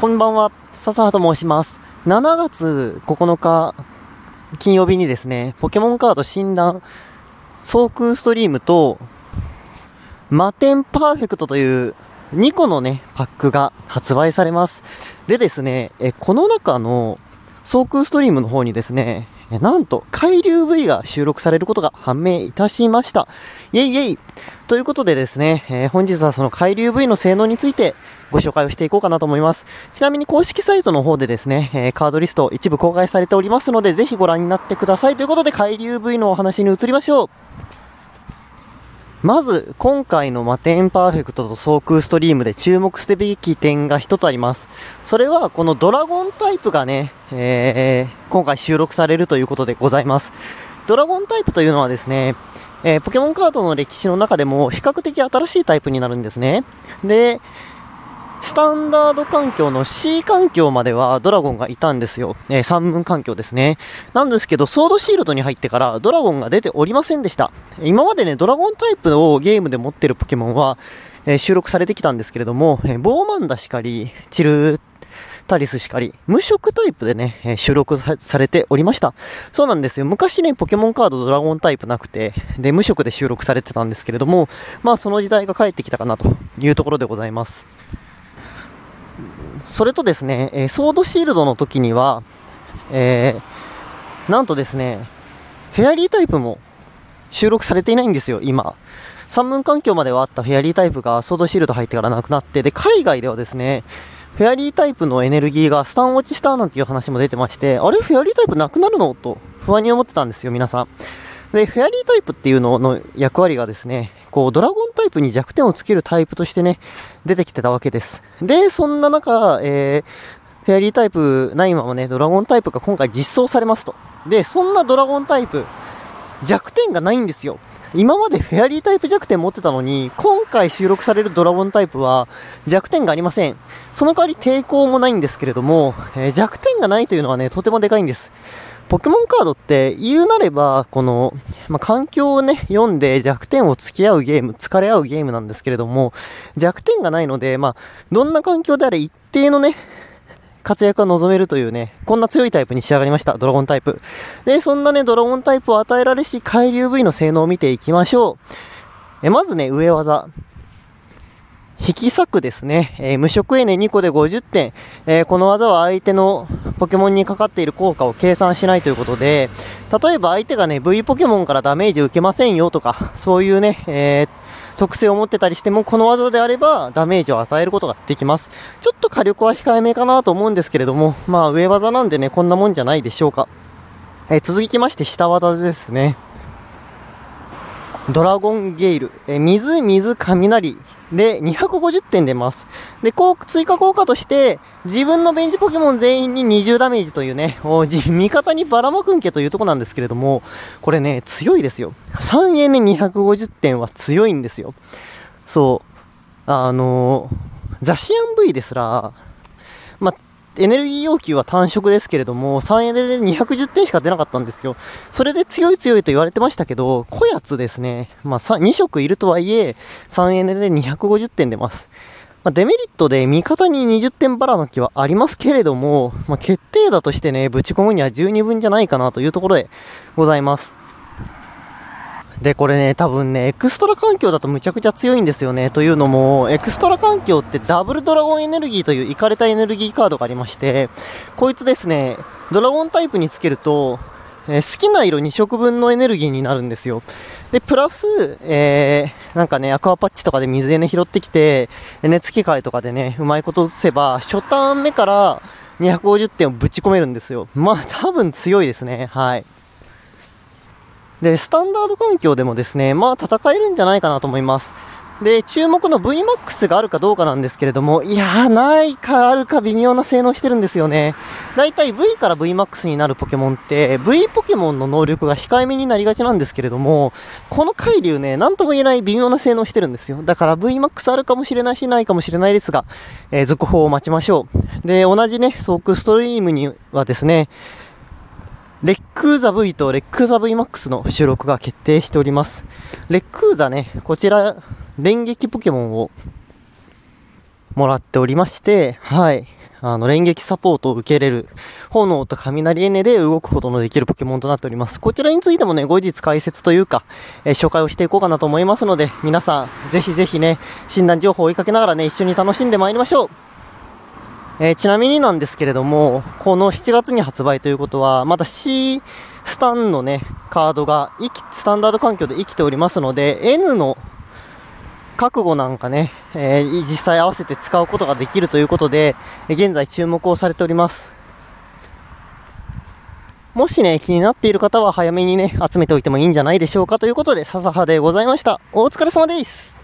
こんばんは、笹葉と申します。7月9日、金曜日にですね、ポケモンカード診断、ソークストリームと、マテンパーフェクトという2個のね、パックが発売されます。でですね、え、この中の、ソークストリームの方にですね、なんと、海流 V が収録されることが判明いたしました。イェイイェイということでですね、えー、本日はその海流 V の性能についてご紹介をしていこうかなと思います。ちなみに公式サイトの方でですね、えー、カードリスト一部公開されておりますので、ぜひご覧になってください。ということで、海流 V のお話に移りましょう。まず、今回のマテンパーフェクトとソークストリームで注目すべき点が一つあります。それは、このドラゴンタイプがね、えー、今回収録されるということでございます。ドラゴンタイプというのはですね、えー、ポケモンカードの歴史の中でも比較的新しいタイプになるんですね。で、スタンダード環境の C 環境まではドラゴンがいたんですよ。えー、三分環境ですね。なんですけど、ソードシールドに入ってからドラゴンが出ておりませんでした。今までね、ドラゴンタイプをゲームで持ってるポケモンは、えー、収録されてきたんですけれども、えー、ボーマンダしかり、チルタリスしかり、無色タイプでね、え、収録されておりました。そうなんですよ。昔ね、ポケモンカードドラゴンタイプなくて、で、無色で収録されてたんですけれども、まあその時代が帰ってきたかなというところでございます。それとですね、え、ソードシールドの時には、えー、なんとですね、フェアリータイプも収録されていないんですよ、今。三分環境まではあったフェアリータイプがソードシールド入ってからなくなって、で、海外ではですね、フェアリータイプのエネルギーがスタン落ちしたなんていう話も出てまして、あれフェアリータイプなくなるの？と不安に思ってたんですよ、皆さん。で、フェアリータイプっていうのの役割がですね、こう、ドラゴンタイプに弱点をつけるタイプとしてね、出てきてたわけです。で、そんな中、えー、フェアリータイプないままね、ドラゴンタイプが今回実装されますと。で、そんなドラゴンタイプ、弱点がないんですよ。今までフェアリータイプ弱点持ってたのに、今回収録されるドラゴンタイプは弱点がありません。その代わり抵抗もないんですけれども、えー、弱点がないというのはね、とてもでかいんです。ポケモンカードって言うなれば、この、まあ、環境をね、読んで弱点を付き合うゲーム、疲れ合うゲームなんですけれども、弱点がないので、まあ、どんな環境であれ一定のね、活躍が望めるというね、こんな強いタイプに仕上がりました。ドラゴンタイプ。で、そんなね、ドラゴンタイプを与えられし、海流 V の性能を見ていきましょう。え、まずね、上技。引き裂くですね。えー、無色エネ2個で50点。えー、この技は相手のポケモンにかかっている効果を計算しないということで、例えば相手がね、V ポケモンからダメージ受けませんよとか、そういうね、えー、特性を持ってたりしても、この技であればダメージを与えることができます。ちょっと火力は控えめかなと思うんですけれども、まあ上技なんでね、こんなもんじゃないでしょうか。えー、続きまして下技ですね。ドラゴンゲイル、え、水、水、雷、で、250点出ます。で、こう、追加効果として、自分のベンチポケモン全員に20ダメージというね、味方にばらまくんけというとこなんですけれども、これね、強いですよ。3円で250点は強いんですよ。そう。あのー、ザシアン V ですら、まエネルギー要求は単色ですけれども、3円で210点しか出なかったんですよ。それで強い強いと言われてましたけど、こやつですね。まあ、2色いるとはいえ、3円で250点出ます。まあ、デメリットで味方に20点ばらまきはありますけれども、まあ、決定打としてね、ぶち込むには十二分じゃないかなというところでございます。で、これね、多分ね、エクストラ環境だとむちゃくちゃ強いんですよね。というのも、エクストラ環境ってダブルドラゴンエネルギーというイカれたエネルギーカードがありまして、こいつですね、ドラゴンタイプにつけると、えー、好きな色2色分のエネルギーになるんですよ。で、プラス、えー、なんかね、アクアパッチとかで水エネ拾ってきて、熱機械とかでね、うまいこと移せば、初ターン目から250点をぶち込めるんですよ。まあ、多分強いですね。はい。で、スタンダード環境でもですね、まあ戦えるんじゃないかなと思います。で、注目の VMAX があるかどうかなんですけれども、いやー、ないかあるか微妙な性能してるんですよね。だいたい V から VMAX になるポケモンって、V ポケモンの能力が控えめになりがちなんですけれども、この海流ね、なんとも言えない微妙な性能してるんですよ。だから VMAX あるかもしれないし、ないかもしれないですが、えー、続報を待ちましょう。で、同じね、ソークストリームにはですね、レックーザ V とレックーザ VMAX の収録が決定しております。レックーザね、こちら、連撃ポケモンをもらっておりまして、はい。あの、連撃サポートを受けれる、炎と雷エネで動くことのできるポケモンとなっております。こちらについてもね、後日解説というか、えー、紹介をしていこうかなと思いますので、皆さん、ぜひぜひね、診断情報を追いかけながらね、一緒に楽しんでまいりましょうえー、ちなみになんですけれども、この7月に発売ということは、まだ C スタンのね、カードが生き、スタンダード環境で生きておりますので、N の覚悟なんかね、えー、実際合わせて使うことができるということで、現在注目をされております。もしね、気になっている方は早めにね、集めておいてもいいんじゃないでしょうかということで、笹葉でございました。お疲れ様です。